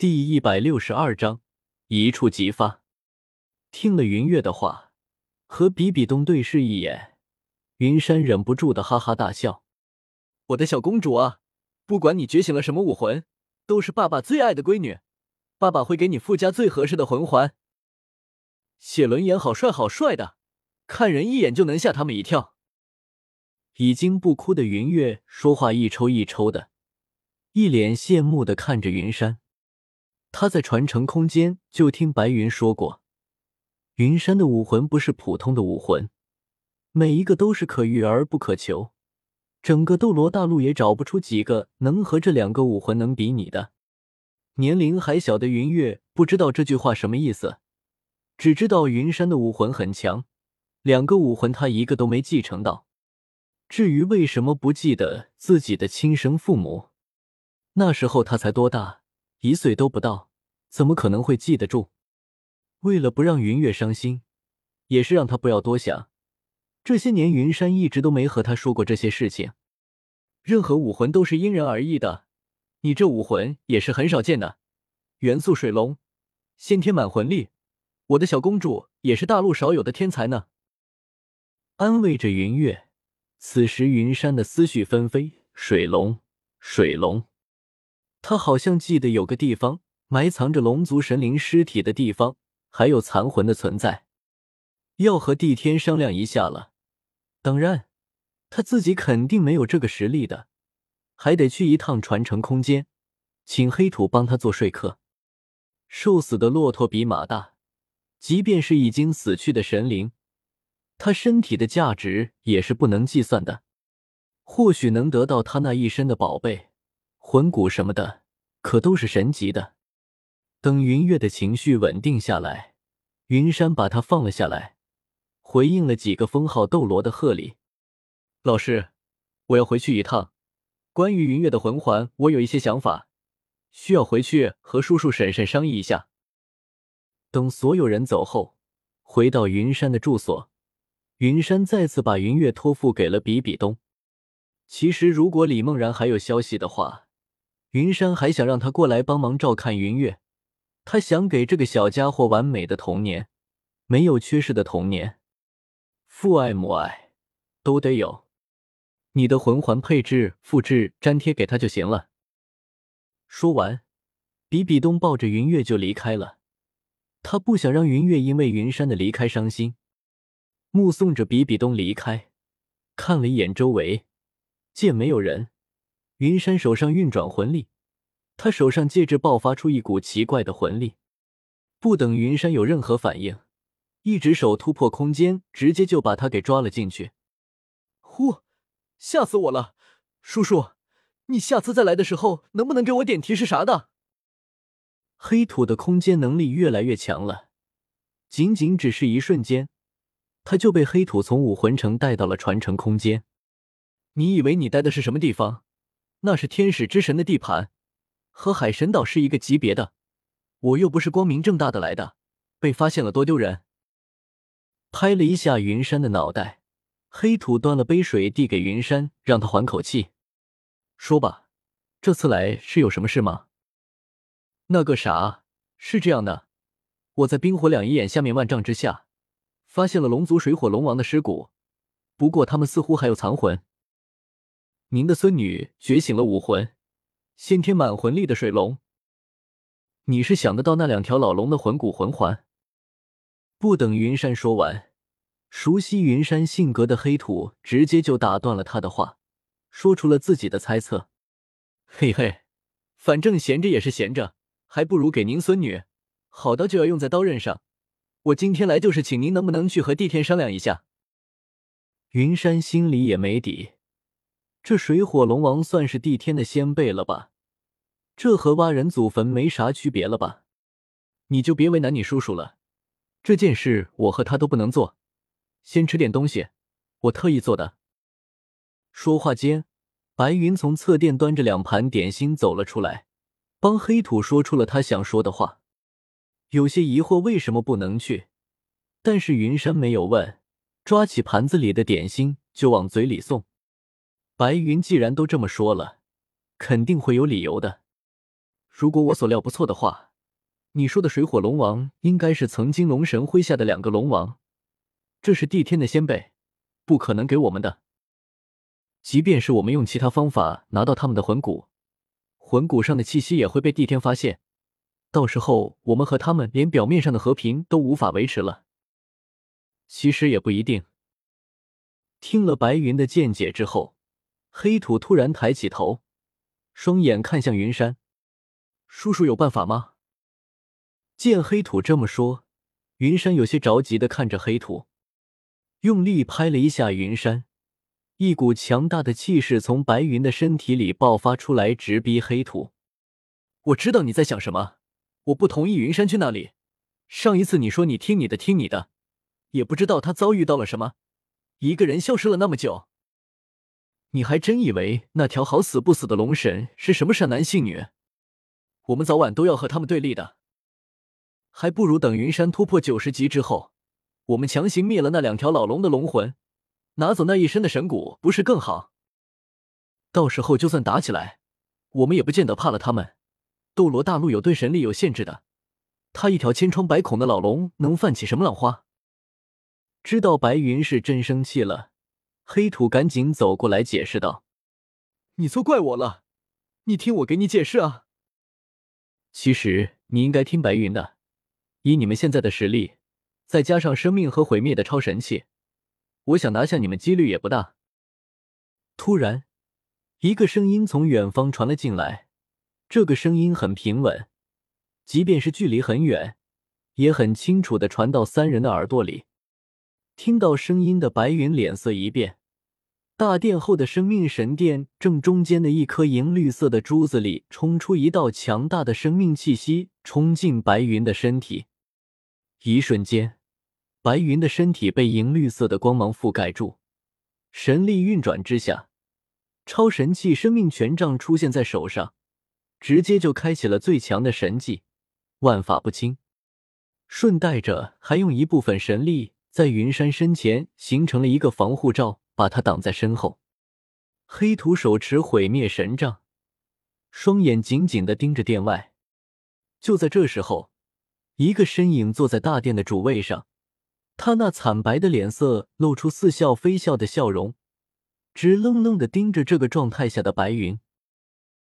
第一百六十二章一触即发。听了云月的话，和比比东对视一眼，云山忍不住的哈哈大笑：“我的小公主啊，不管你觉醒了什么武魂，都是爸爸最爱的闺女，爸爸会给你附加最合适的魂环。写轮眼好帅好帅的，看人一眼就能吓他们一跳。”已经不哭的云月说话一抽一抽的，一脸羡慕的看着云山。他在传承空间就听白云说过，云山的武魂不是普通的武魂，每一个都是可遇而不可求，整个斗罗大陆也找不出几个能和这两个武魂能比拟的。年龄还小的云月不知道这句话什么意思，只知道云山的武魂很强，两个武魂他一个都没继承到。至于为什么不记得自己的亲生父母，那时候他才多大？一岁都不到，怎么可能会记得住？为了不让云月伤心，也是让他不要多想。这些年，云山一直都没和他说过这些事情。任何武魂都是因人而异的，你这武魂也是很少见的，元素水龙，先天满魂力，我的小公主也是大陆少有的天才呢。安慰着云月，此时云山的思绪纷飞，水龙，水龙。他好像记得有个地方埋藏着龙族神灵尸体的地方，还有残魂的存在，要和帝天商量一下了。当然，他自己肯定没有这个实力的，还得去一趟传承空间，请黑土帮他做说客。瘦死的骆驼比马大，即便是已经死去的神灵，他身体的价值也是不能计算的。或许能得到他那一身的宝贝。魂骨什么的，可都是神级的。等云月的情绪稳定下来，云山把他放了下来，回应了几个封号斗罗的贺礼。老师，我要回去一趟。关于云月的魂环，我有一些想法，需要回去和叔叔婶婶商议一下。等所有人走后，回到云山的住所，云山再次把云月托付给了比比东。其实，如果李梦然还有消息的话，云山还想让他过来帮忙照看云月，他想给这个小家伙完美的童年，没有缺失的童年，父爱母爱都得有。你的魂环配置、复制、粘贴给他就行了。说完，比比东抱着云月就离开了。他不想让云月因为云山的离开伤心。目送着比比东离开，看了一眼周围，见没有人。云山手上运转魂力，他手上戒指爆发出一股奇怪的魂力。不等云山有任何反应，一只手突破空间，直接就把他给抓了进去。呼，吓死我了！叔叔，你下次再来的时候，能不能给我点提示啥的？黑土的空间能力越来越强了，仅仅只是一瞬间，他就被黑土从武魂城带到了传承空间。你以为你待的是什么地方？那是天使之神的地盘，和海神岛是一个级别的。我又不是光明正大的来的，被发现了多丢人。拍了一下云山的脑袋，黑土端了杯水递给云山，让他缓口气。说吧，这次来是有什么事吗？那个啥，是这样的，我在冰火两仪眼下面万丈之下，发现了龙族水火龙王的尸骨，不过他们似乎还有残魂。您的孙女觉醒了武魂，先天满魂力的水龙。你是想得到那两条老龙的魂骨魂环？不等云山说完，熟悉云山性格的黑土直接就打断了他的话，说出了自己的猜测。嘿嘿，反正闲着也是闲着，还不如给您孙女好刀就要用在刀刃上。我今天来就是请您能不能去和帝天商量一下。云山心里也没底。这水火龙王算是帝天的先辈了吧？这和挖人祖坟没啥区别了吧？你就别为难你叔叔了。这件事我和他都不能做。先吃点东西，我特意做的。说话间，白云从侧殿端着两盘点心走了出来，帮黑土说出了他想说的话。有些疑惑为什么不能去，但是云山没有问，抓起盘子里的点心就往嘴里送。白云既然都这么说了，肯定会有理由的。如果我所料不错的话，你说的水火龙王应该是曾经龙神麾下的两个龙王，这是帝天的先辈，不可能给我们的。即便是我们用其他方法拿到他们的魂骨，魂骨上的气息也会被帝天发现，到时候我们和他们连表面上的和平都无法维持了。其实也不一定。听了白云的见解之后，黑土突然抬起头，双眼看向云山：“叔叔有办法吗？”见黑土这么说，云山有些着急的看着黑土，用力拍了一下云山。一股强大的气势从白云的身体里爆发出来，直逼黑土。我知道你在想什么。我不同意云山去那里。上一次你说你听你的，听你的，也不知道他遭遇到了什么，一个人消失了那么久。你还真以为那条好死不死的龙神是什么善男信女？我们早晚都要和他们对立的。还不如等云山突破九十级之后，我们强行灭了那两条老龙的龙魂。拿走那一身的神骨不是更好？到时候就算打起来，我们也不见得怕了他们。斗罗大陆有对神力有限制的，他一条千疮百孔的老龙能泛起什么浪花？知道白云是真生气了，黑土赶紧走过来解释道：“你错怪我了，你听我给你解释啊。其实你应该听白云的，以你们现在的实力，再加上生命和毁灭的超神器。”我想拿下你们几率也不大。突然，一个声音从远方传了进来，这个声音很平稳，即便是距离很远，也很清楚的传到三人的耳朵里。听到声音的白云脸色一变，大殿后的生命神殿正中间的一颗银绿色的珠子里冲出一道强大的生命气息，冲进白云的身体，一瞬间。白云的身体被银绿色的光芒覆盖住，神力运转之下，超神器生命权杖出现在手上，直接就开启了最强的神技万法不侵，顺带着还用一部分神力在云山身前形成了一个防护罩，把他挡在身后。黑土手持毁灭神杖，双眼紧紧的盯着殿外。就在这时候，一个身影坐在大殿的主位上。他那惨白的脸色露出似笑非笑的笑容，直愣愣的盯着这个状态下的白云。